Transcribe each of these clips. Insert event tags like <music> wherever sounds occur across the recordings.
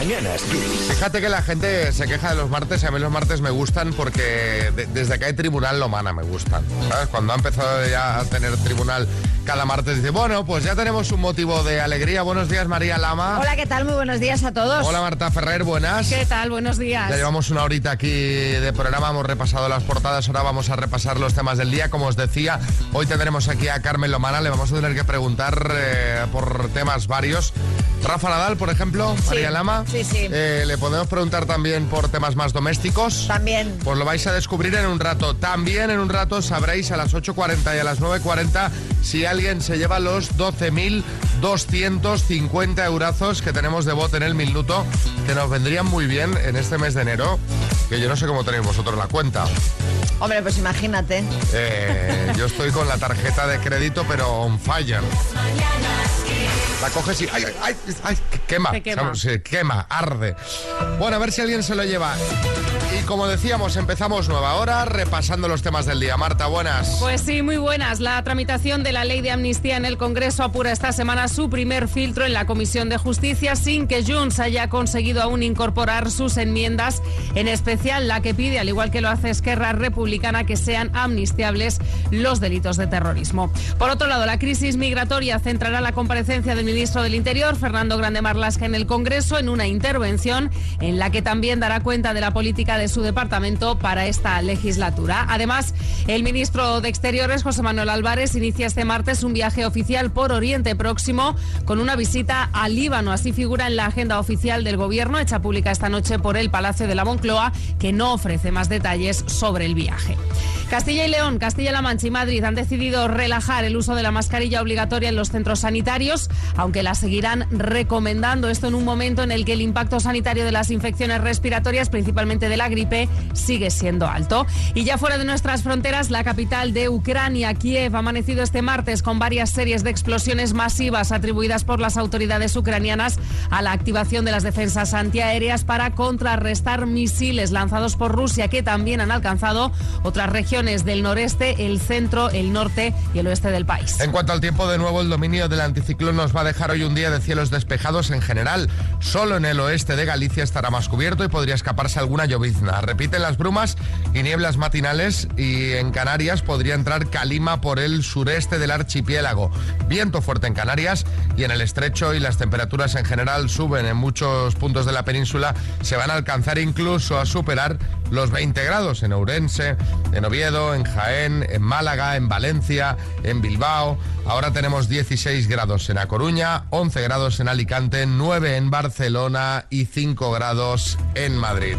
mañanas Fíjate que la gente se queja de los martes y a mí los martes me gustan porque desde que hay tribunal lo mana me gustan. Cuando ha empezado ya a tener tribunal cada martes dice, bueno, pues ya tenemos un motivo de alegría. Buenos días, María Lama. Hola, ¿qué tal? Muy buenos días a todos. Hola, Marta Ferrer, buenas. ¿Qué tal? Buenos días. Ya llevamos una horita aquí de programa, hemos repasado las portadas, ahora vamos a repasar los temas del día. Como os decía, hoy tendremos aquí a Carmen Lomana, le vamos a tener que preguntar eh, por temas varios. Rafa Nadal, por ejemplo, María Lama. Sí, sí. Eh, le podemos preguntar también por temas más domésticos. También. Pues lo vais a descubrir en un rato. También en un rato sabréis a las 8.40 y a las 9.40 si alguien se lleva los 12.250 eurazos que tenemos de bot en el minuto, que nos vendrían muy bien en este mes de enero, que yo no sé cómo tenéis vosotros la cuenta. Hombre, pues imagínate. Eh, yo estoy con la tarjeta de crédito, pero on fire. La coges y. ¡Ay, ay, ay! quema. Se quema, arde. Bueno, a ver si alguien se lo lleva. Y como decíamos, empezamos nueva hora repasando los temas del día. Marta, buenas. Pues sí, muy buenas. La tramitación de la ley de amnistía en el Congreso apura esta semana su primer filtro en la Comisión de Justicia sin que Junts haya conseguido aún incorporar sus enmiendas, en especial la que pide, al igual que lo hace Esquerra Republicana, que sean amnistiables los delitos de terrorismo. Por otro lado, la crisis migratoria centrará la comparecencia del ministro del Interior, Fernando Grande Marlasca, en el Congreso en una intervención en la que también dará cuenta de la política de su departamento para esta legislatura. Además, el ministro de Exteriores, José Manuel Álvarez, inicia este martes un viaje oficial por Oriente Próximo con una visita al Líbano. Así figura en la agenda oficial del Gobierno, hecha pública esta noche por el Palacio de la Moncloa, que no ofrece más detalles sobre el viaje. Castilla y León, Castilla-La Mancha y Madrid han decidido relajar el uso de la mascarilla obligatoria en los centros sanitarios, aunque la seguirán recomendando. Esto en un momento en el que el impacto sanitario de las infecciones respiratorias, principalmente de la gripe, sigue siendo alto. Y ya fuera de nuestras fronteras, la capital de Ucrania, Kiev, ha amanecido este martes con varias series de explosiones masivas atribuidas por las autoridades ucranianas a la activación de las defensas antiaéreas para contrarrestar misiles lanzados por Rusia que también han alcanzado otras regiones del noreste, el centro, el norte y el oeste del país. En cuanto al tiempo, de nuevo el dominio del anticiclón nos va a dejar hoy un día de cielos despejados en general. Solo en el oeste de Galicia estará más cubierto y podría escaparse alguna llovizna. Repiten las brumas y nieblas matinales y en Canarias podría entrar calima por el sureste del archipiélago. Viento fuerte en Canarias y en el estrecho y las temperaturas en general suben en muchos puntos de la península. Se van a alcanzar incluso a superar los 20 grados en Ourense, en Oviedo, en Jaén, en Málaga, en Valencia, en Bilbao. Ahora tenemos 16 grados en A Coruña, 11 grados en Alicante, 9 en Barcelona y 5 grados en Madrid.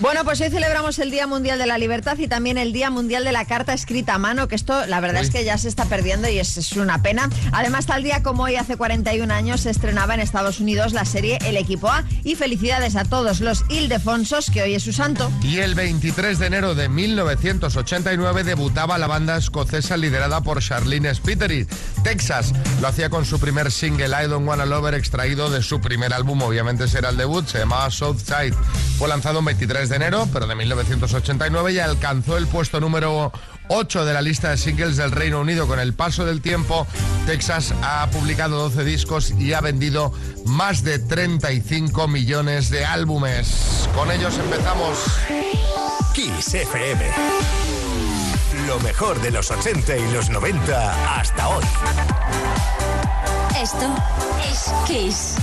Bueno, pues hoy celebramos el Día Mundial de la Libertad y también el Día Mundial de la Carta Escrita a Mano, que esto la verdad es que ya se está perdiendo y es, una pena. Además, tal día como hoy, hace 41 años, se estrenaba en Estados Unidos la serie El Equipo A y felicidades a todos los Ildefonsos, que hoy es su santo. Y el 23 de enero de 1989 debutaba la banda escocesa liderada por Charlene Spiteri. Texas lo hacía con su primer single I Don't Wanna Lover extraído de su primer álbum, obviamente será el debut, se llamaba Southside. Fue lanzado un 23 de enero, pero de 1989 y alcanzó el puesto número 8 de la lista de singles del Reino Unido. Con el paso del tiempo, Texas ha publicado 12 discos y ha vendido más de 35 millones de álbumes. Con ellos empezamos. Kiss FM. Lo mejor de los 80 y los 90 hasta hoy. Esto es Kiss.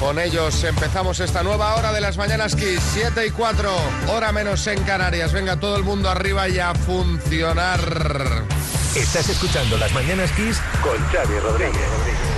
Con ellos empezamos esta nueva hora de las mañanas Kiss, 7 y 4, hora menos en Canarias. Venga todo el mundo arriba y a funcionar. Estás escuchando las mañanas Kiss con Xavi Rodríguez.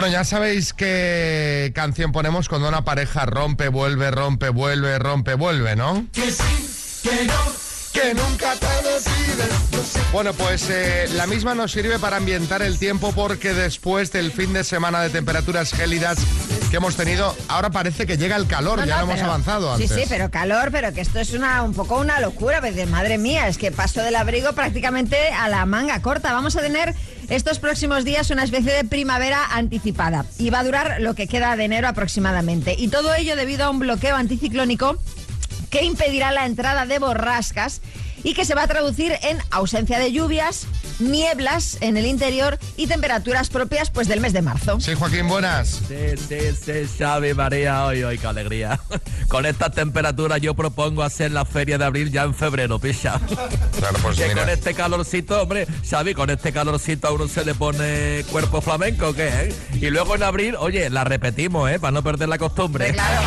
Bueno, ya sabéis qué canción ponemos cuando una pareja rompe, vuelve, rompe, vuelve, rompe, vuelve, ¿no? Que sí, que no, que nunca te decides. Bueno, pues eh, la misma nos sirve para ambientar el tiempo porque después del fin de semana de temperaturas gélidas que hemos tenido, ahora parece que llega el calor, ya lo hemos avanzado antes. Sí, sí, pero calor, pero que esto es una un poco una locura, pues, madre mía, es que paso del abrigo prácticamente a la manga corta. Vamos a tener estos próximos días una especie de primavera anticipada y va a durar lo que queda de enero aproximadamente. Y todo ello debido a un bloqueo anticiclónico que impedirá la entrada de borrascas y que se va a traducir en ausencia de lluvias, nieblas en el interior y temperaturas propias pues del mes de marzo. Sí, Joaquín, buenas. Sí, sí, sí, Xavi, María, hoy, hoy, qué alegría. <laughs> Con estas temperaturas yo propongo hacer la feria de abril ya en febrero, picha. Claro, pues que mira. con este calorcito, hombre, Xavi, con este calorcito a uno se le pone cuerpo flamenco, ¿qué? eh? Y luego en abril, oye, la repetimos, ¿eh? Para no perder la costumbre. Claro.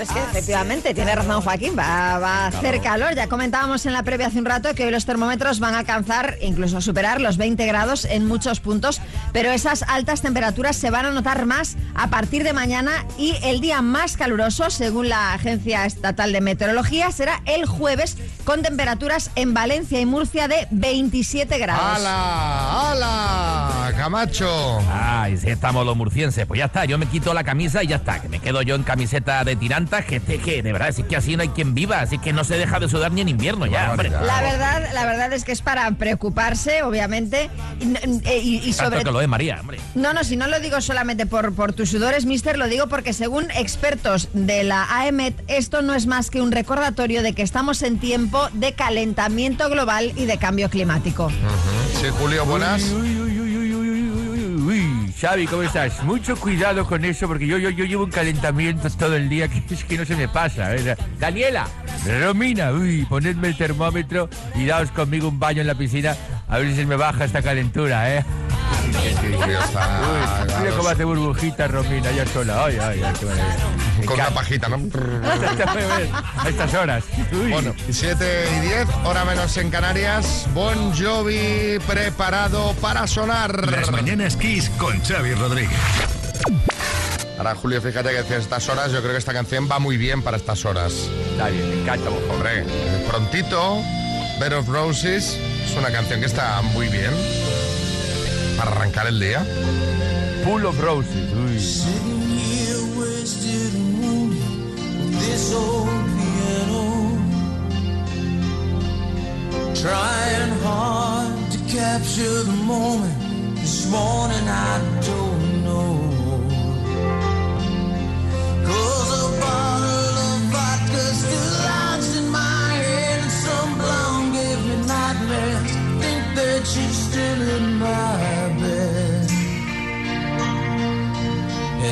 Es que efectivamente tiene razón Joaquín, va, va a hacer calor. Ya comentábamos en la previa hace un rato que hoy los termómetros van a alcanzar, incluso a superar los 20 grados en muchos puntos, pero esas altas temperaturas se van a notar más a partir de mañana y el día más caluroso, según la Agencia Estatal de Meteorología, será el jueves con temperaturas en Valencia y Murcia de 27 grados. ¡Hala! ¡Hala! ¡Camacho! Ay, sí, estamos los murcienses. Pues ya está, yo me quito la camisa y ya está. Que me quedo yo en camiseta de tirantas, que, este, que de verdad, es que así no hay quien viva. Así que no se deja de sudar ni en invierno ya, hombre. La verdad, la verdad es que es para preocuparse, obviamente, y, y- y Tanto sobre que lo es María, hombre. No, no, si no lo digo solamente por, por tus sudores, mister, lo digo porque según expertos de la AEMET, esto no es más que un recordatorio de que estamos en tiempo de Calentamiento Global y de Cambio Climático. Uh -huh. Sí, Julio, buenas. Xavi, ¿cómo estás? Mucho cuidado con eso porque yo, yo, yo llevo un calentamiento todo el día que <laughs> es que no se me pasa. ¿eh? Daniela, Romina, uy, ponedme el termómetro y daos conmigo un baño en la piscina a ver si se me baja esta calentura, ¿eh? Mira cómo hace burbujita Romina, ya sola. Ay, ay, ay, qué maravilla. Me Con una pajita, ¿no? A estas horas. Uy. Bueno, 7 y 10, hora menos en Canarias. Bon Jovi preparado para sonar. Las mañanas Kiss con Xavi Rodríguez. Ahora, Julio, fíjate que a estas horas yo creo que esta canción va muy bien para estas horas. Está bien, me encanta. Hombre, prontito, Bed of Roses es una canción que está muy bien para arrancar el día. Full of roses. Trying hard to capture the moment. This morning I don't know. Cause a bottle of vodka still lodged in my head. And some blonde gave me nightmares. Think that she's still in my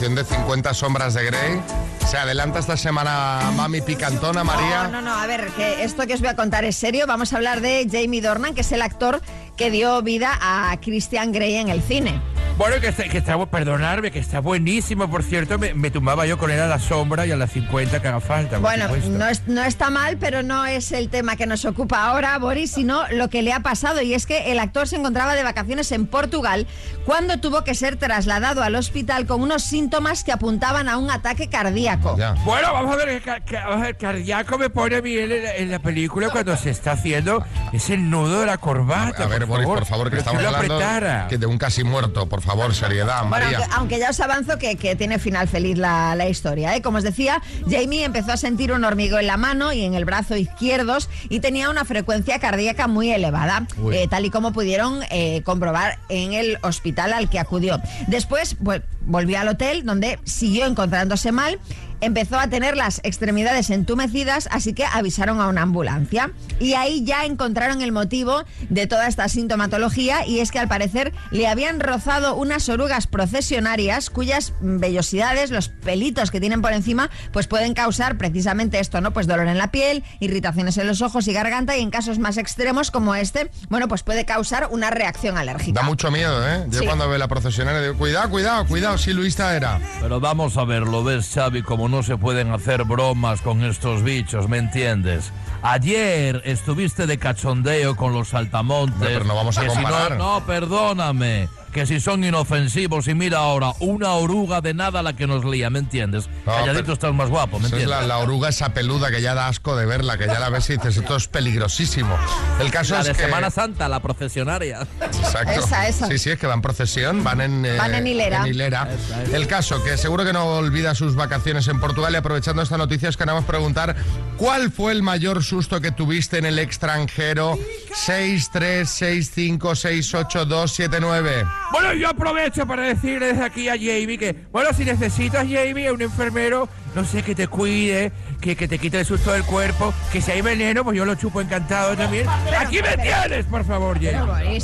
de 50 sombras de Grey. Se adelanta esta semana Mami Picantona, María. No, no, no, a ver, que esto que os voy a contar es serio. Vamos a hablar de Jamie Dornan, que es el actor que dio vida a Christian Grey en el cine. Bueno, que está, que está, perdonarme, que está buenísimo, por cierto, me, me tumbaba yo con él a la sombra y a las 50 que haga falta. Bueno, no, es- no está mal, pero no es el tema que nos ocupa ahora, Boris, sino lo que le ha pasado. Y es que el actor se encontraba de vacaciones en Portugal cuando tuvo que ser trasladado al hospital con unos síntomas que apuntaban a un ataque cardíaco. Ya. Bueno, vamos a ver, el cardíaco me pone a mí en la, en la película cuando se está haciendo ese nudo de la corbata. A ver, Boris, por favor, que estamos hablando que de un casi muerto. Por favor, seriedad, Bueno, María. aunque, aunque ya os avanzo que, que tiene final feliz la, la historia. ¿eh? Como os decía, Jamie empezó a sentir un hormigueo en la mano y en el brazo izquierdos y tenía una frecuencia cardíaca muy elevada, eh, tal y como pudieron eh, comprobar en el hospital al que acudió. Después pues, volvió al hotel donde siguió encontrándose mal. Empezó a tener las extremidades entumecidas, así que avisaron a una ambulancia. Y ahí ya encontraron el motivo de toda esta sintomatología y es que al parecer le habían rozado unas orugas procesionarias cuyas vellosidades, los pelitos que tienen por encima, pues pueden causar precisamente esto, ¿no? Pues dolor en la piel, irritaciones en los ojos y garganta y en casos más extremos como este, bueno, pues puede causar una reacción alérgica. Da mucho miedo, ¿eh? Yo Sí. cuando veo la procesionaria digo, cuidado, cuidado, cuidado, si Luisa era. Pero vamos a ver, lo ves, Xavi, como no se pueden hacer bromas con estos bichos, ¿me entiendes? Ayer estuviste de cachondeo con los saltamontes. Hombre, pero no vamos a si comparar. no, no, perdóname. Que si son inofensivos y mira ahora, una oruga de nada la que nos lía, ¿me entiendes? No, Calladito estás más guapo, ¿me es entiendes? la, la oruga esa peluda que ya da asco de verla, que ya la ves y dices, esto es peligrosísimo. El caso La es de que... Semana Santa, la procesionaria. Exacto. Esa, esa. Sí, sí, es que van procesión, van en, eh, Van en hilera. hilera. El caso, que seguro que no olvida sus vacaciones en Portugal y aprovechando esta noticia os queremos preguntar ¿cuál fue el mayor susto que tuviste en el extranjero? 636568279. Bueno, yo aprovecho para decir desde aquí a Jamie que, bueno, si necesitas, Jamie, a un enfermero, no sé, que te cuide, que, que te quite el susto del cuerpo, que si hay veneno, pues yo lo chupo encantado también. Aquí me tienes, por favor, Jamie.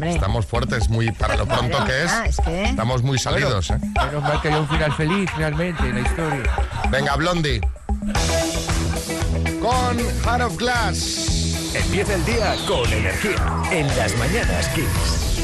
Estamos fuertes, muy para lo pronto que es. Estamos muy salidos, ¿eh? Menos mal que hay un final feliz, realmente, en la historia. Venga, Blondie. Con Heart of Glass. Empieza el día con energía en las mañanas Kiss.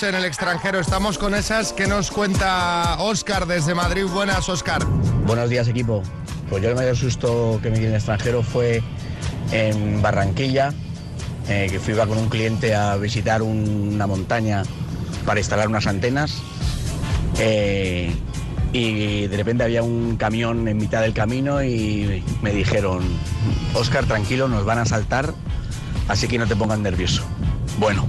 En el extranjero. Estamos con esas que nos cuenta Oscar desde Madrid. Buenas, Oscar. Buenos días, equipo. Pues yo el mayor susto que me di en el extranjero fue en Barranquilla, eh, que fui con un cliente a visitar un- una montaña para instalar unas antenas. eh, y de repente había un camión en mitad del camino y me dijeron, Oscar, tranquilo, nos van a saltar, así que no te pongas nervioso. Bueno,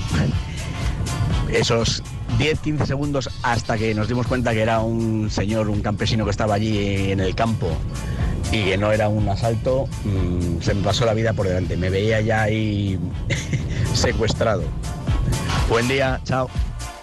esos 10-15 segundos hasta que nos dimos cuenta que era un señor, un campesino que estaba allí en el campo y que no era un asalto, mm, se me pasó la vida por delante. Me veía ya ahí <laughs> secuestrado. Buen día, chao.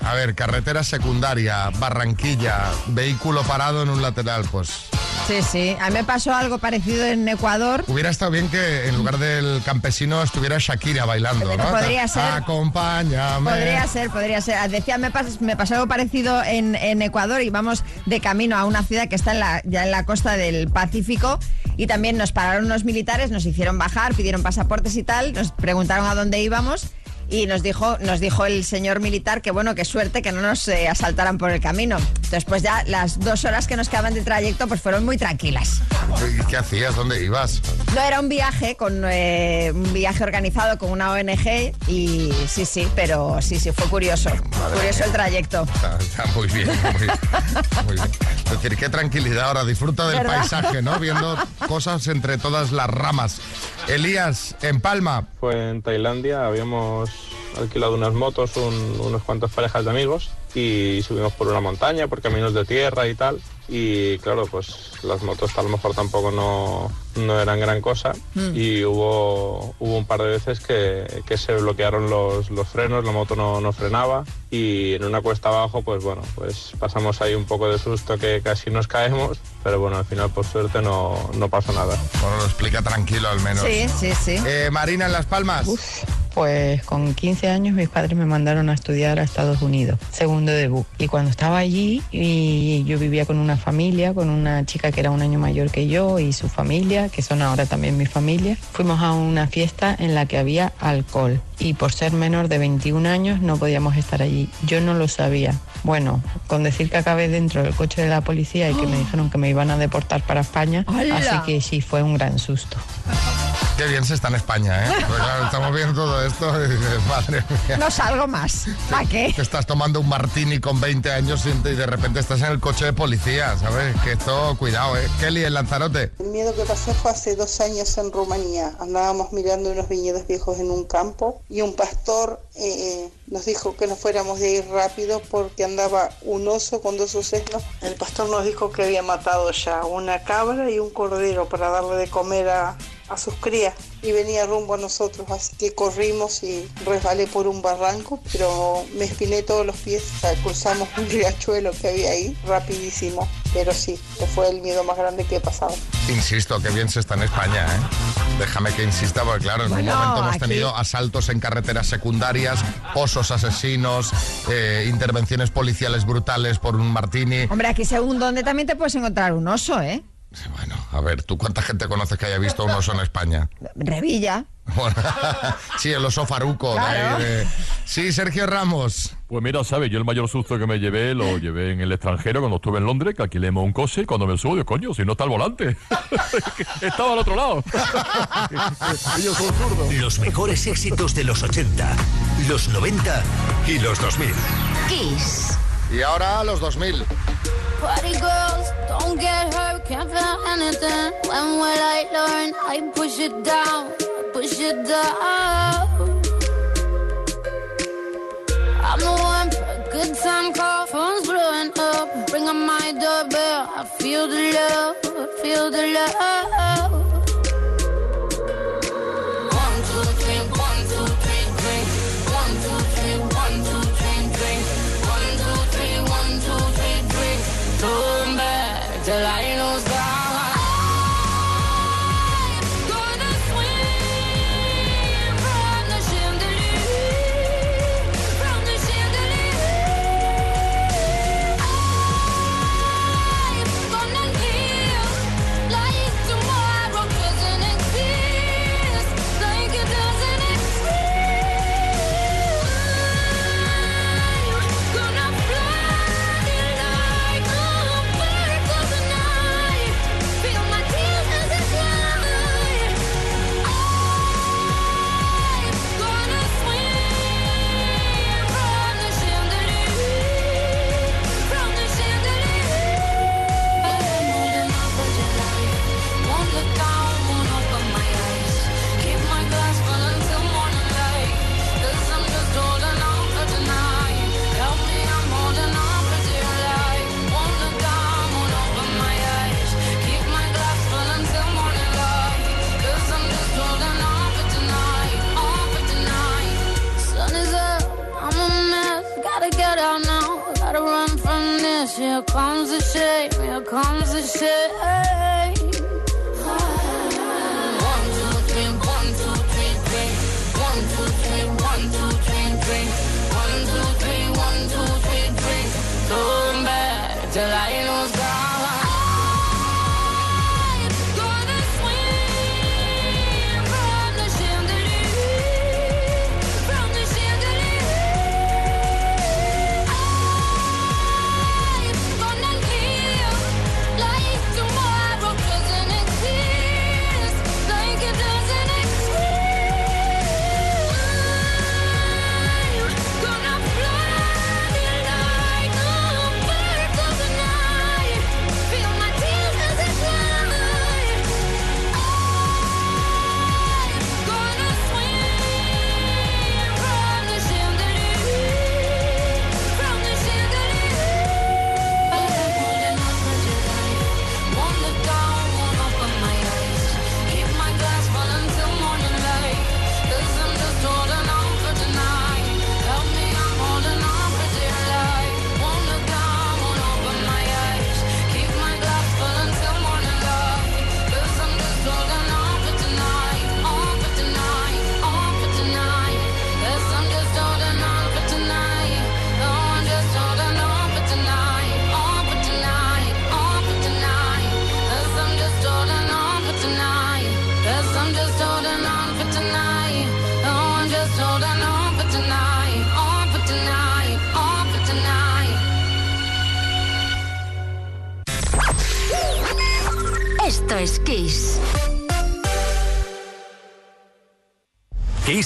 A ver, carretera secundaria, Barranquilla, vehículo parado en un lateral, pues Sí, sí. A mí me pasó algo parecido en Ecuador. hubiera estado bien que en lugar del campesino estuviera Shakira bailando, ¿no? <laughs> Podría ser. Acompáñame. Podría ser, podría ser. Decía, me, pas- me pasó algo parecido en, en Ecuador. Íbamos de camino a una ciudad que está en la, ya en la costa del Pacífico y también nos pararon unos militares, nos hicieron bajar, pidieron pasaportes y tal, nos preguntaron a dónde íbamos. Y nos dijo, nos dijo el señor militar que bueno, qué suerte que no nos eh, asaltaran por el camino. Entonces, pues ya las dos horas que nos quedaban de trayecto, pues fueron muy tranquilas. ¿Y ¿Qué hacías? ¿Dónde ibas? No era un viaje con eh, un viaje organizado con una ONG y sí, sí, pero sí, sí, fue curioso. curioso el trayecto. Está, está muy bien, muy, muy bien. Es decir, qué tranquilidad ahora, disfruta del ¿Verdad? paisaje, ¿no? Viendo <laughs> cosas entre todas las ramas. Elías, en Palma, Fue en Tailandia, habíamos alquilado unas motos, un- unos cuantos parejas de amigos y subimos por una montaña, por caminos de tierra y tal. Y claro, pues las motos a lo mejor tampoco no, no eran gran cosa y hubo, hubo un par de veces que, que se bloquearon los, los frenos, la moto no, no frenaba y en una cuesta abajo pues bueno, pues pasamos ahí un poco de susto que casi nos caemos, pero bueno, al final por suerte no, no pasó nada. bueno, lo explica tranquilo al menos. Sí, sí, sí. Eh, Marina, en Las Palmas. Pues con 15 años mis padres me mandaron a estudiar a Estados Unidos, segundo debut. Y cuando estaba allí, y yo vivía con una familia, con una chica que era un año mayor que yo y su familia, que son ahora también mi familia, fuimos a una fiesta en la que había alcohol. Y por ser menor de 21 años no podíamos estar allí. Yo no lo sabía. Bueno, con decir que acabé dentro del coche de la policía y que me <gasps> dijeron que me iban a deportar para España, ¡Hala! así que sí, fue un gran susto. Qué bien se está en España, ¿eh? Pues claro, estamos viendo todo esto y dices, madre mía. No salgo más. ¿Para qué? Que estás tomando un martini con 20 años y de repente estás en el coche de policía, ¿sabes? Que esto, cuidado, ¿eh? Kelly, en Lanzarote. El miedo que pasé fue hace dos años en Rumanía. Andábamos mirando unos viñedos viejos en un campo y un pastor eh, nos dijo que nos fuéramos de ir rápido porque andaba un oso con dos ocenos. El pastor nos dijo que había matado ya una cabra y un cordero para darle de comer a, a sus crías y venía rumbo a nosotros, así que corrimos y resbalé por un barranco, pero me espiné todos los pies, o sea, cruzamos un <laughs> riachuelo que había ahí rapidísimo, pero sí, que fue el miedo más grande que he pasado. Insisto, que bien se está en España, ¿eh? Déjame que insista, porque claro, en Bueno, un momento hemos aquí- tenido asaltos en carreteras secundarias, osos asesinos, eh, intervenciones policiales brutales por un martini. Hombre, aquí según donde también te puedes encontrar un oso, ¿eh? Bueno, a ver, ¿tú cuánta gente conoces que haya visto un oso en España? Revilla. Bueno, <laughs> sí, el oso faruco. de ahí Claro. de- Sí, Sergio Ramos. Pues mira, ¿sabes? Yo el mayor susto que me llevé lo llevé en el extranjero cuando estuve en Londres, que alquilemos un coche y cuando me subo, digo, coño, si no está el volante. <laughs> Estaba al otro lado. <laughs> Ellos son zurdos. Los mejores éxitos de los 80, los 90 y los 2000. Kiss. Y ahora los 2000. Party girls, don't get hurt, can't feel anything. When will I learn? I push it down, push it down. I'm the one for a good time call, phone's blowing up. Ring on my doorbell, I feel the love, feel the love. Till I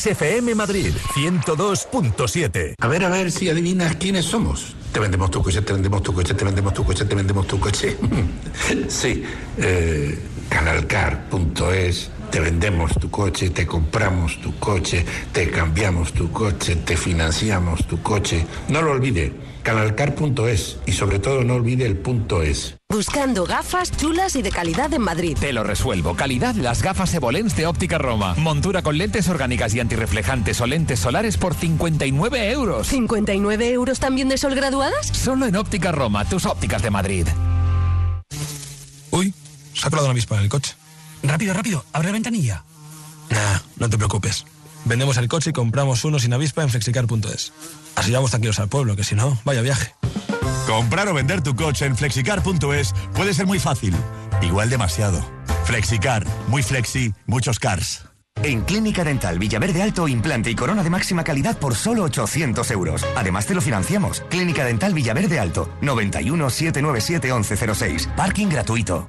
Kiss FM Madrid 102.7. A ver, a ver si adivinas quiénes somos. Te vendemos tu coche, te vendemos tu coche, te vendemos tu coche, te vendemos tu coche. <laughs> sí, eh, canalcar.es. Te vendemos tu coche, te compramos tu coche, te cambiamos tu coche, te financiamos tu coche. No lo olvide, canalcar.es y sobre todo no olvide el punto es. Buscando gafas chulas y de calidad en Madrid. Te lo resuelvo. Calidad las gafas Evolens de Óptica Roma. Montura con lentes orgánicas y antirreflejantes o lentes solares por 59 euros. ¿59 euros también de sol graduadas? Solo en Óptica Roma, tus ópticas de Madrid. Uy, se ha colado una avispa en el coche. Rápido, rápido, abre la ventanilla. Nah, no te preocupes. Vendemos el coche y compramos uno sin avispa en flexicar.es. Así vamos tranquilos al pueblo, que si no, vaya viaje. Comprar o vender tu coche en flexicar.es puede ser muy fácil, igual demasiado. Flexicar, muy flexi, muchos cars. En Clínica Dental Villaverde Alto, implante y corona de máxima calidad por solo 800 euros. Además te lo financiamos. Clínica Dental Villaverde Alto, 91 797 1106. Parking gratuito.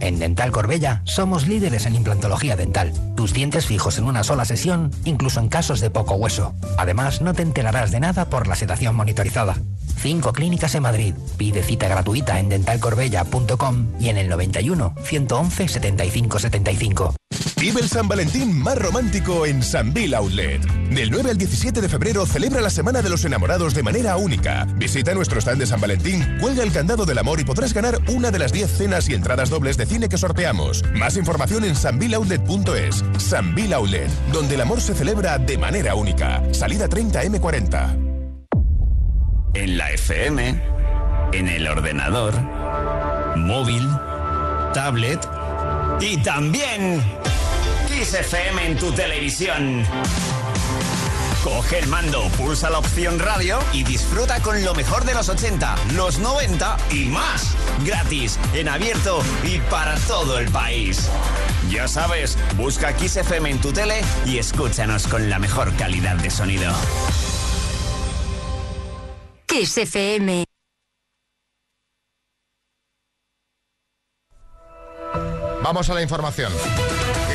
En Dental Corbella somos líderes en implantología dental. Tus dientes fijos en una sola sesión, incluso en casos de poco hueso. Además, no te enterarás de nada por la sedación monitorizada. Cinco clínicas en Madrid. Pide cita gratuita en dentalcorbella.com y en el 91 111 75 75. Vive el San Valentín más romántico en Sanville Outlet. Del 9 al 17 de febrero celebra la Semana de los Enamorados de manera única. Visita nuestro stand de San Valentín, cuelga el candado del amor y podrás ganar una de las 10 cenas y entradas dobles de cine que sorteamos. Más información en sanvilleoutlet.es. Sanville Outlet, donde el amor se celebra de manera única. Salida 30 M40. En la FM, en el ordenador, móvil, tablet y también Kiss FM en tu televisión. Coge el mando, pulsa la opción radio y disfruta con lo mejor de los 80, los 90 y más. Gratis, en abierto y para todo el país. Ya sabes, busca Kiss FM en tu tele y escúchanos con la mejor calidad de sonido. Kiss FM. Vamos a la información.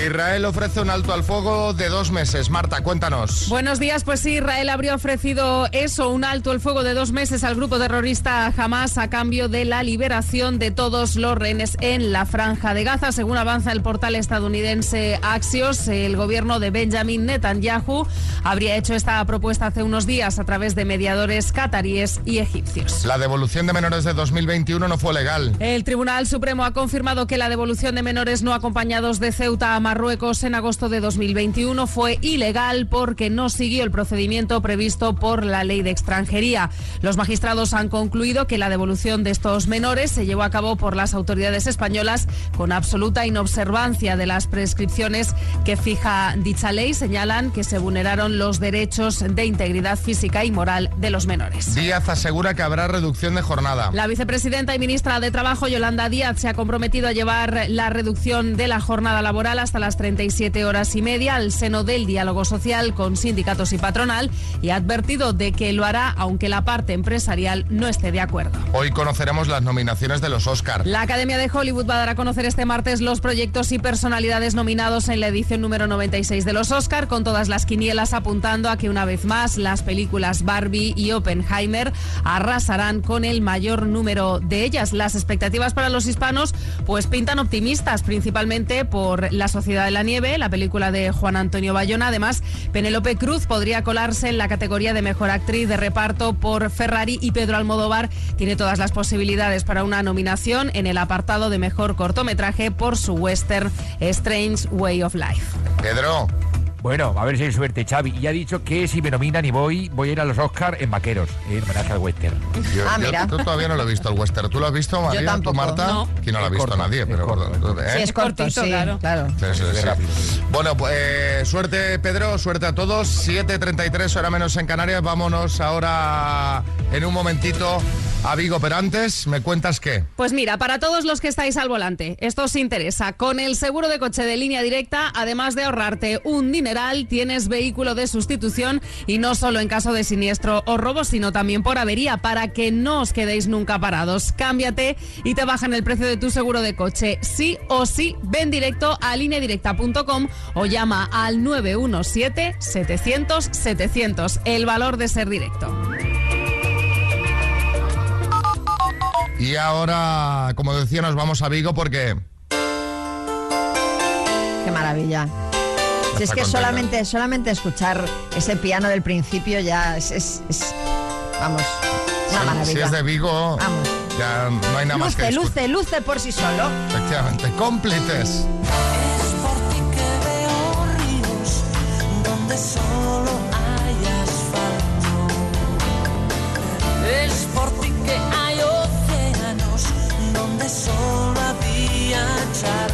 Israel ofrece un alto al fuego de dos meses. Marta, cuéntanos. Buenos días, pues sí, Israel habría ofrecido eso, un alto el fuego de dos meses al grupo terrorista Hamas a cambio de la liberación de todos los rehenes en la franja de Gaza. Según avanza el portal estadounidense Axios, el gobierno de Benjamin Netanyahu habría hecho esta propuesta hace unos días a través de mediadores cataríes y egipcios. La devolución de menores de 2021 no fue legal. El Tribunal Supremo ha confirmado que la devolución de menores no acompañados de Ceuta a Marruecos en agosto de 2021 fue ilegal porque no siguió el procedimiento previsto por la ley de extranjería. Los magistrados han concluido que la devolución de estos menores se llevó a cabo por las autoridades españolas con absoluta inobservancia de las prescripciones que fija dicha ley. Señalan que se vulneraron los derechos de integridad física y moral de los menores. Díaz asegura que habrá reducción de jornada. La vicepresidenta y ministra de Trabajo, Yolanda Díaz, se ha comprometido a llevar la reducción de la jornada laboral hasta las 37 horas y media al seno del diálogo social con sindicatos y patronal y ha advertido de que lo hará aunque la parte empresarial no esté de acuerdo. Hoy conoceremos las nominaciones de los Oscar. La Academia de Hollywood va a dar a conocer este martes los proyectos y personalidades nominados en la edición número 96 de los Oscar, con todas las quinielas apuntando a que una vez más las películas Barbie y Oppenheimer arrasarán con el mayor número de ellas. Las expectativas para los hispanos pues pintan optimistas, principalmente por La Sociedad de la Nieve, la película de Juan Antonio Bayona. Además, Penélope Cruz podría colarse en la categoría de mejor actriz de reparto por Ferrari y Pedro Almodóvar tiene todas las posibilidades para una nominación en el apartado de mejor cortometraje por su western Strange Way of Life. Pedro. Bueno, a ver si hay suerte, Xavi. Y ha dicho que si me nominan y voy, voy a ir a los Oscars en vaqueros, en homenaje al western. Yo, Ah, yo- mira. tú todavía no lo he visto el western. ¿Tú lo has visto, María? ¿Tú, tampoco, Marta? no. No lo ha visto corto, nadie, pero... corto, ¿eh? Sí, es cortito, sí, claro. claro. Sí, sí, Es sí. rápido. Bueno, pues eh, suerte Pedro, suerte a todos. 7.33, hora menos en Canarias. Vámonos ahora en un momentito a Vigo, pero antes, ¿me cuentas qué? Pues mira, para todos los que estáis al volante, esto os interesa. Con el seguro de coche de línea directa, además de ahorrarte un dineral, tienes vehículo de sustitución y no solo en caso de siniestro o robo, sino también por avería, para que no os quedéis nunca parados. Cámbiate y te bajan el precio de tu seguro de coche. Sí o sí, ven directo a lineadirecta.com o llama al 917-700-700. El valor de ser directo. Y ahora, como decía, nos vamos a Vigo porque... Qué maravilla. Si es que contenta. solamente, solamente escuchar ese piano del principio ya es, es- es- vamos, una si- maravilla. Si es de Vigo, Vamos. ya no hay nada más que Luce, luce, luce por sí solo. Efectivamente, cómplices. Había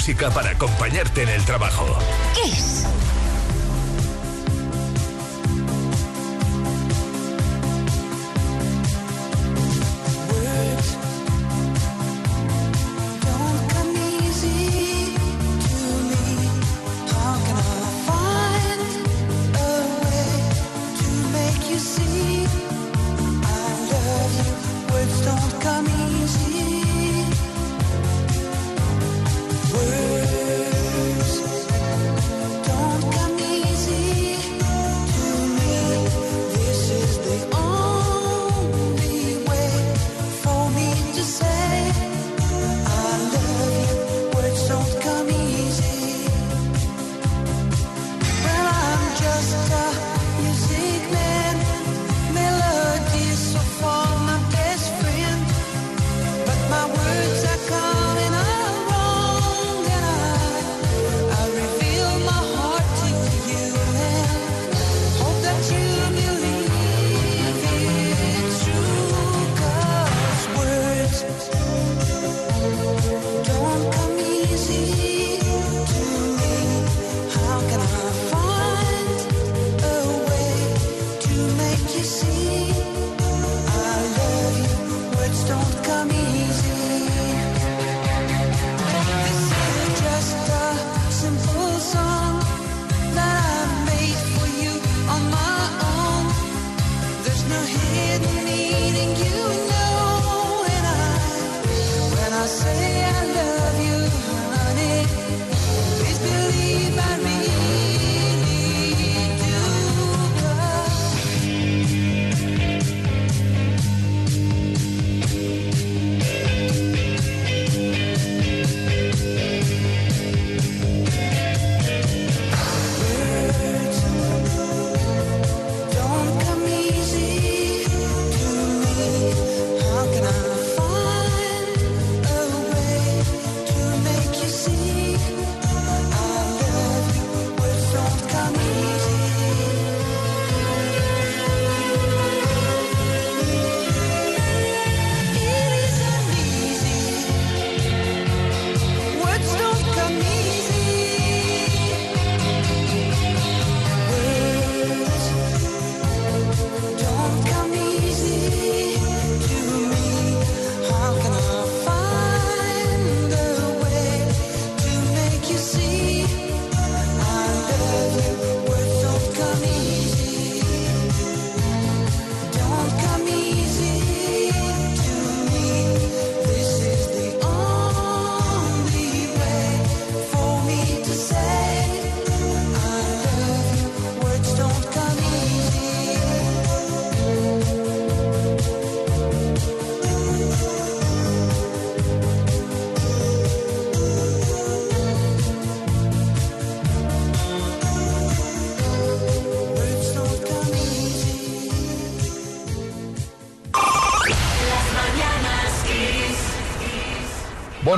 música para acompañarte en el trabajo.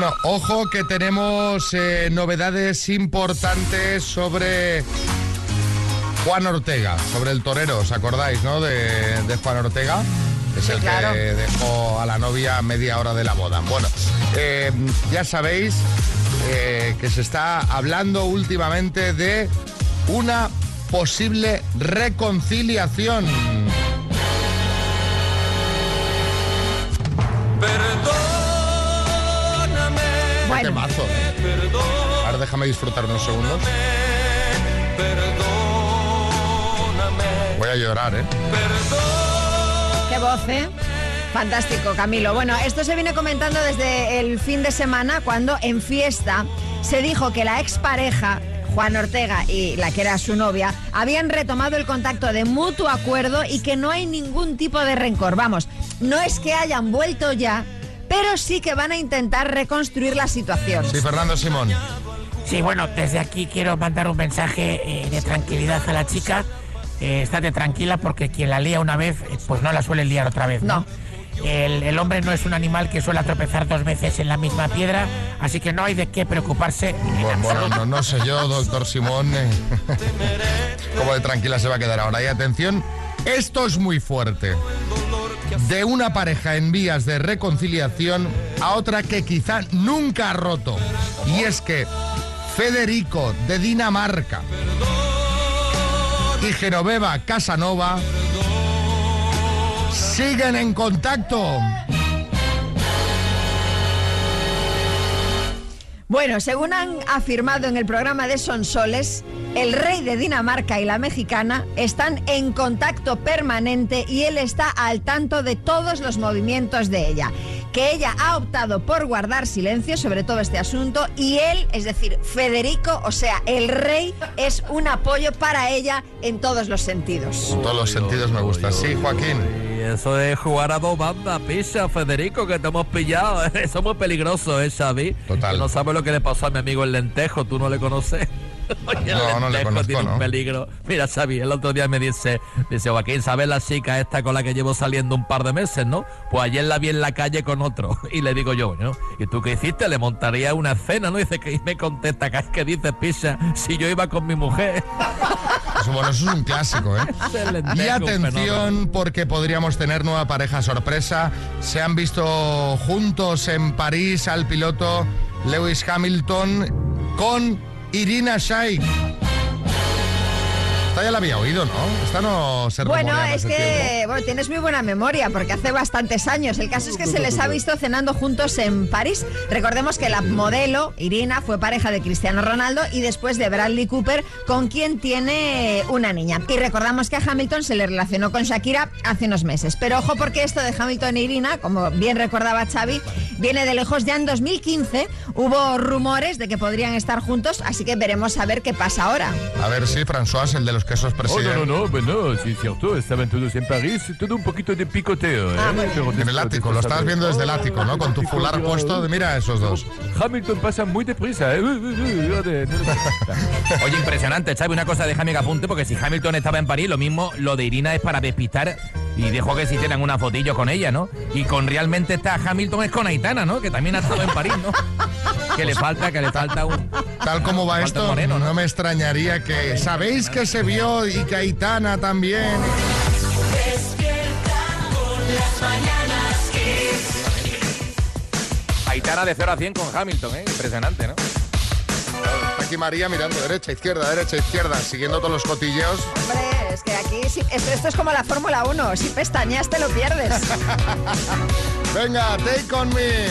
Bueno, ojo que tenemos eh, novedades importantes sobre Juan Ortega, sobre el torero, ¿os acordáis, no? De, de Juan Ortega. Es el claro. que dejó a la novia media hora de la boda. Bueno, eh, ya sabéis eh, que se está hablando últimamente de una posible reconciliación. Déjame disfrutar unos segundos. Voy a llorar, ¿eh? Qué voz, ¿eh? Fantástico, Camilo. Bueno, esto se viene comentando desde el fin de semana cuando en fiesta se dijo que la expareja, Juan Ortega y la que era su novia, habían retomado el contacto de mutuo acuerdo y que no hay ningún tipo de rencor. Vamos, no es que hayan vuelto ya, pero sí que van a intentar reconstruir la situación. Sí, Fernando Simón. Sí, bueno, desde aquí quiero mandar un mensaje eh, de tranquilidad a la chica. Eh, estate tranquila porque quien la lía una vez, eh, pues no la suele liar otra vez. No. El, el hombre no es un animal que suele tropezar dos veces en la misma piedra, así que no hay de qué preocuparse. en Bueno, bueno, no, no sé yo, <laughs> doctor Simón, eh, <laughs> cómo de tranquila se va a quedar ahora. Y atención, esto es muy fuerte. de una pareja en vías de reconciliación a otra que quizá nunca ha roto. Y es que Federico de Dinamarca y Genoveva Casanova siguen en contacto. Bueno, según han afirmado en el programa de Sonsoles, el rey de Dinamarca y la mexicana están en contacto permanente y él está al tanto de todos los movimientos de ella. Que ella ha optado por guardar silencio sobre todo este asunto y él, es decir, Federico, o sea, el rey, es un apoyo para ella en todos los sentidos. En todos los sentidos me gusta. Sí, Joaquín. Y eso es jugar a dos bandas, pisa, Federico, que te hemos pillado. <laughs> Eso es muy peligroso, ¿eh, Xavi? Total. Que no sabes lo que le pasó a mi amigo el lentejo, tú no le conoces. <laughs> Oye, el No, no le Lentejo conozco, tiene ¿no? un peligro. Mira, Xavi, el otro día me dice, dice, Joaquín, ¿sabes la chica esta con la que llevo saliendo un par de meses, no? Pues ayer la vi en la calle con otro. <laughs> Y le digo yo, bueno, ¿y tú qué hiciste? Le montaría una cena, ¿no? Dice que y me contesta, ¿qué es que dices, pisa? Si yo iba con mi mujer. <laughs> Bueno, eso es un clásico, ¿eh? Y atención porque podríamos tener nueva pareja sorpresa. Se han visto juntos en París al piloto Lewis Hamilton con Irina Shayk. Esta ya la había oído, ¿no? Esta no se Bueno, es que bueno, tienes muy buena memoria porque hace bastantes años. El caso es que se les ha visto cenando juntos en París. Recordemos que la modelo Irina fue pareja de Cristiano Ronaldo y después de Bradley Cooper, con quien tiene una niña. Y recordamos que a Hamilton se le relacionó con Shakira hace unos meses. Pero ojo porque esto de Hamilton e Irina, como bien recordaba Xavi, viene de lejos. Ya en 2015 hubo rumores de que podrían estar juntos, así que veremos a ver qué pasa ahora. A ver si François, el de los quesos Oh, presidente. no, no, no, bueno, sí, es cierto, estaban todos en París, todo un poquito de picoteo. ¿eh? Pero En el ático, lo estás viendo desde el ático, ¿no? Con tu fular puesto. Mira esos dos. Hamilton pasa muy deprisa, ¿eh? No Oye, impresionante, Xavi, una cosa déjame que apunte, porque si Hamilton estaba en París, lo mismo lo de Irina es para despistar y dejó que se hicieran una fotillo con ella, ¿no? Y con realmente está Hamilton es con Aitana, ¿no? Que también ha estado en París, ¿no? Que le falta, que le falta un... Tal como va esto, moreno, no me extrañaría que... ¿Sabéis que se vio y que Aitana también? Despierta con las mañanas Kiss. Aitana de 0 a 100 con Hamilton, ¿eh? Impresionante, ¿no? Aquí María mirando derecha, izquierda, derecha, izquierda, siguiendo todos los cotilleos. Hombre, es que aquí sí- esto, esto es como la Fórmula 1. Si pestañas te lo pierdes. <laughs> Venga, take on me.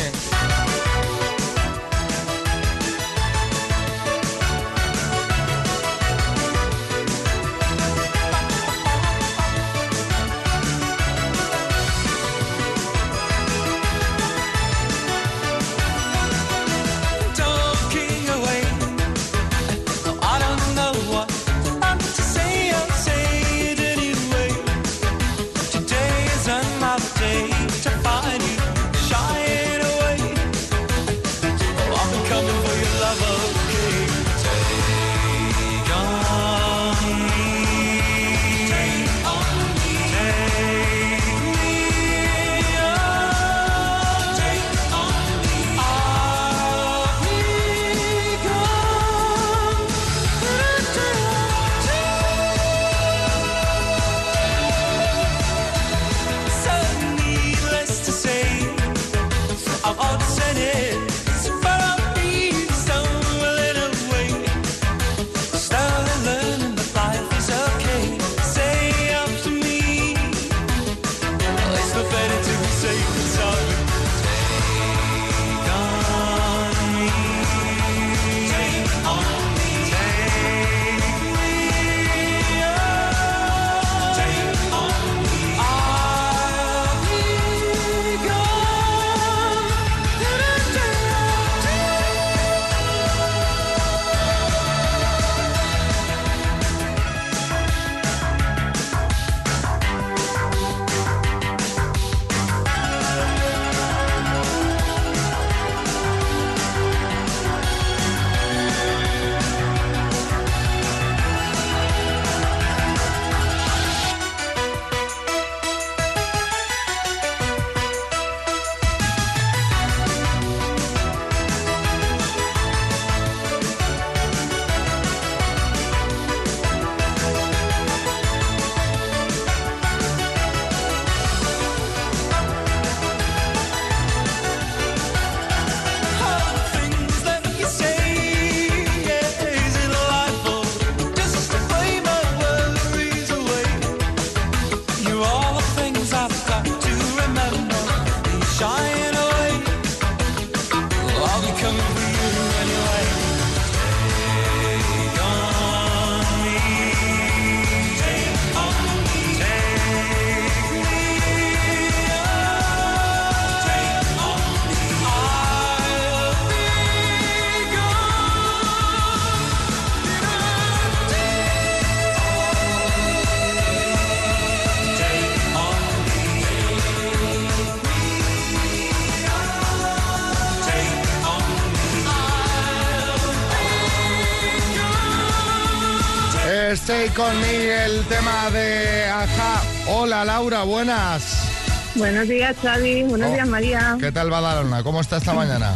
Con el tema de Aja. Hola Laura, buenas. Buenos días, Xavi. Buenos Oh. días, María. ¿Qué tal Badalona? ¿Cómo está esta mañana?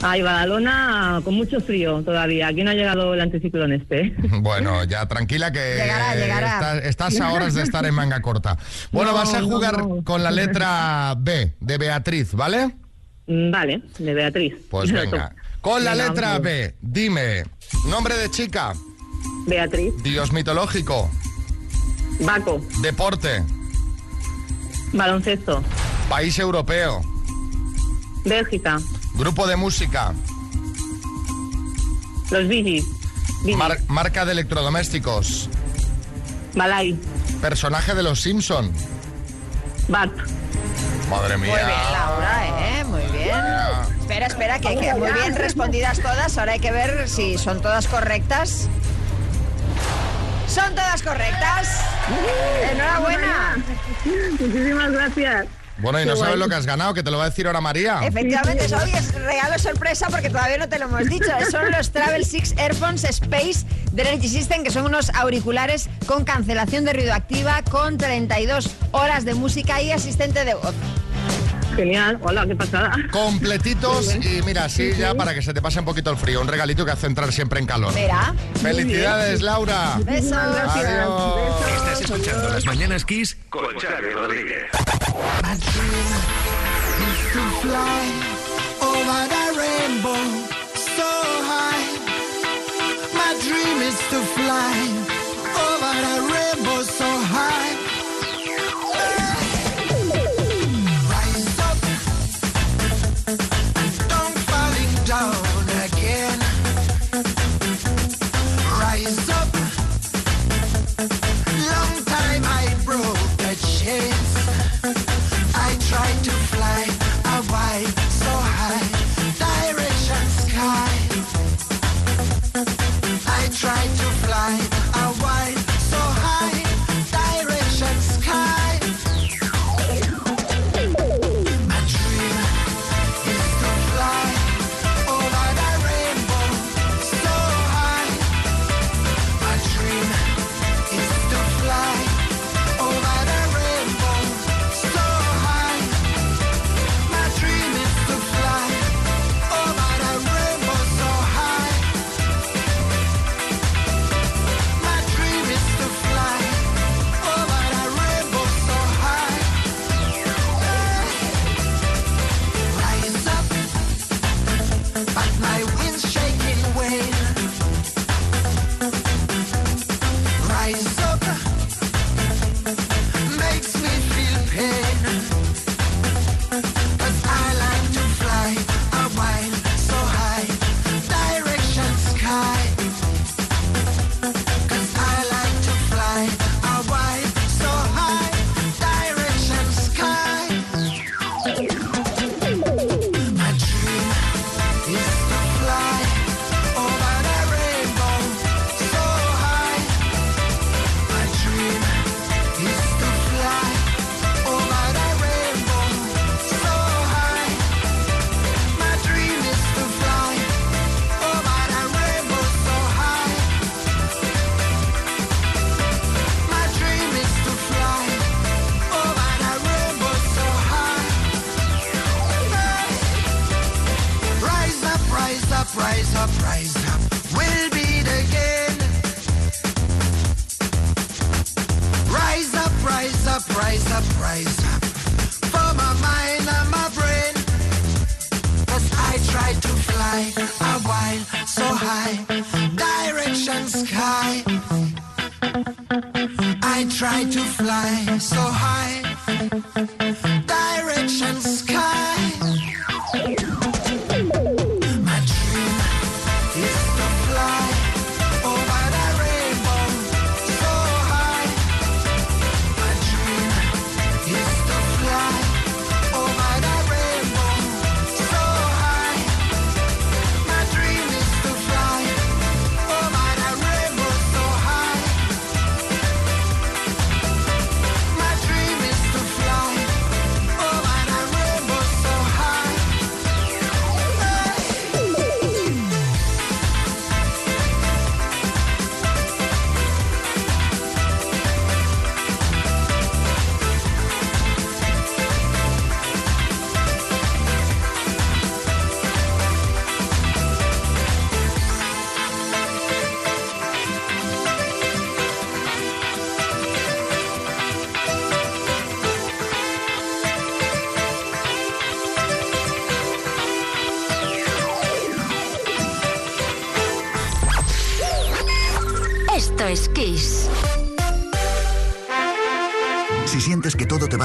Ay, Badalona con mucho frío todavía. Aquí no ha llegado el anticiclón este. <laughs> Bueno, ya tranquila que Llegará, llegará. Estás, estás a horas de estar en manga corta. Bueno, No, vas a jugar no. con la letra B de Beatriz, ¿vale? Mm, Vale, de Beatriz. Pues <laughs> venga. Con la letra. B, dime, nombre de chica. Beatriz. Dios mitológico. Baco. Deporte. Baloncesto. País europeo. Bélgica. Grupo de música. Los Bigis. Mar- marca de electrodomésticos. Balay. Personaje de los Simpson. Bat. Madre mía. Muy bien, Laura, ¿eh? Muy bien. Espera, espera, que, que muy bien respondidas todas. Ahora hay que ver si son todas correctas. Son todas correctas. Enhorabuena. Muchísimas gracias. Bueno, y Qué no sabes guay. lo que has ganado, que te lo va a decir ahora María. Efectivamente, eso hoy es regalo sorpresa porque todavía no te lo hemos dicho. <laughs> Son los Travel Six Airphones Space de Energy System, que son unos auriculares con cancelación de ruido activa, con 32 horas de música y asistente de voz. Genial. Hola, qué pasada. Completitos y mira, así ya para que se te pase un poquito el frío. Un regalito que hace entrar siempre en calor. Mira. Felicidades, Laura. Besos. Adiós. Estás escuchando Las Mañanas Kiss con Xavi Rodríguez. to fly over the rainbow so high. My dream is to fly over the rainbow so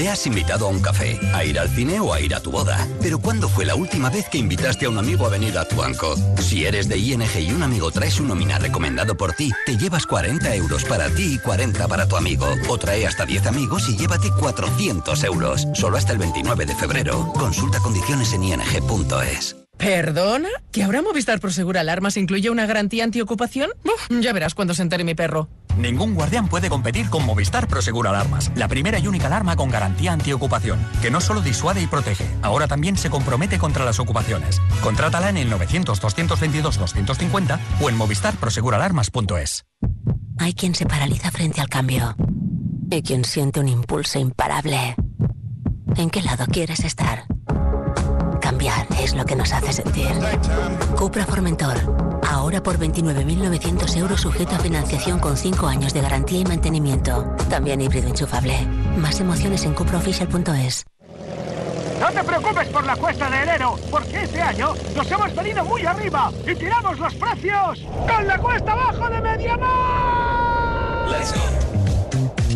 Le has invitado a un café, a ir al cine o a ir a tu boda. Pero ¿cuándo fue la última vez que invitaste a un amigo a venir a tu banco? Si eres de ING y un amigo trae su nómina recomendado por ti, te llevas 40 euros para ti y 40 para tu amigo. O trae hasta 10 amigos y llévate 400 euros. Solo hasta el 29 de febrero. Consulta condiciones en ing.es. ¿Perdona? ¿Que ahora Movistar Prosegur Alarmas incluye una garantía antiocupación? Uf, ya verás cuando se entere mi perro. Ningún guardián puede competir con Movistar Prosegur Alarmas, la primera y única alarma con garantía antiocupación, que no solo disuade y protege, ahora también se compromete contra las ocupaciones. Contrátala en el 900-222-250 o en movistarproseguralarmas.es. Hay quien se paraliza frente al cambio y quien siente un impulso imparable. ¿En qué lado quieres estar? Cambiar es lo que nos hace sentir. Cupra Formentor. Ahora por 29.900 euros sujeto a financiación con 5 años de garantía y mantenimiento. También híbrido enchufable. Más emociones en cupraofficial.es. No te preocupes por la cuesta de enero, porque este año nos hemos venido muy arriba y tiramos los precios con la cuesta abajo de Mediamar.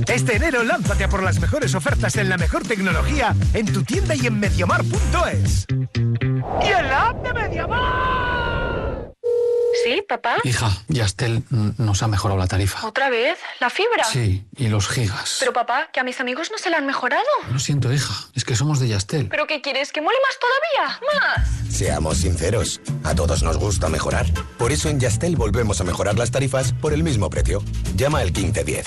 Este enero lánzate a por las mejores ofertas en la mejor tecnología en tu tienda y en mediamar.es. Y en la app de Mediamar. ¿Sí, papá? Hija, Yastel nos ha mejorado la tarifa. ¿Otra vez? ¿La fibra? Sí, y los gigas. Pero papá, que a mis amigos no se la han mejorado. Lo siento, hija, es que somos de Yastel. ¿Pero qué quieres? ¿Que mole más todavía? ¡Más! Seamos sinceros, a todos nos gusta mejorar. Por eso en Yastel volvemos a mejorar las tarifas por el mismo precio. Llama al 1510.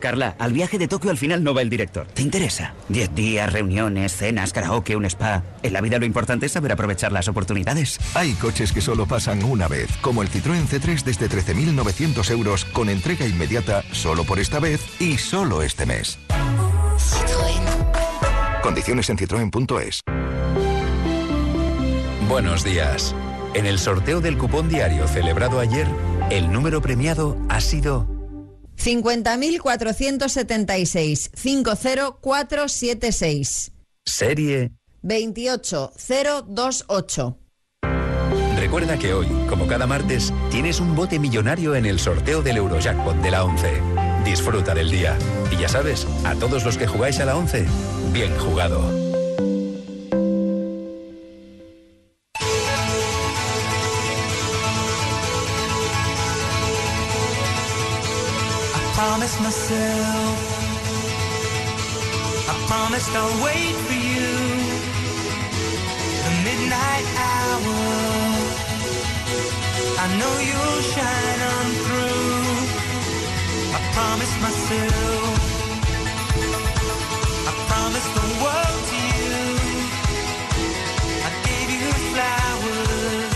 Carla, al viaje de Tokio al final no va el director. ¿Te interesa? Diez días, reuniones, cenas, karaoke, un spa. En la vida lo importante es saber aprovechar las oportunidades. Hay coches que solo pasan una vez, como el Citroën C3 desde 13.900 euros con entrega inmediata solo por esta vez y solo este mes. Condiciones en citroen.es. Buenos días. En el sorteo del cupón diario celebrado ayer, el número premiado ha sido 50.476 50476 serie. 28028. Recuerda que hoy, como cada martes, tienes un bote millonario en el sorteo del Eurojackpot de la 11. Disfruta del día. Y ya sabes, a todos los que jugáis a la 11, bien jugado. Promised myself, I promised I'll wait for you. The midnight hour, I know you'll shine on through. I promised myself, I promised the world to you. I gave you flowers.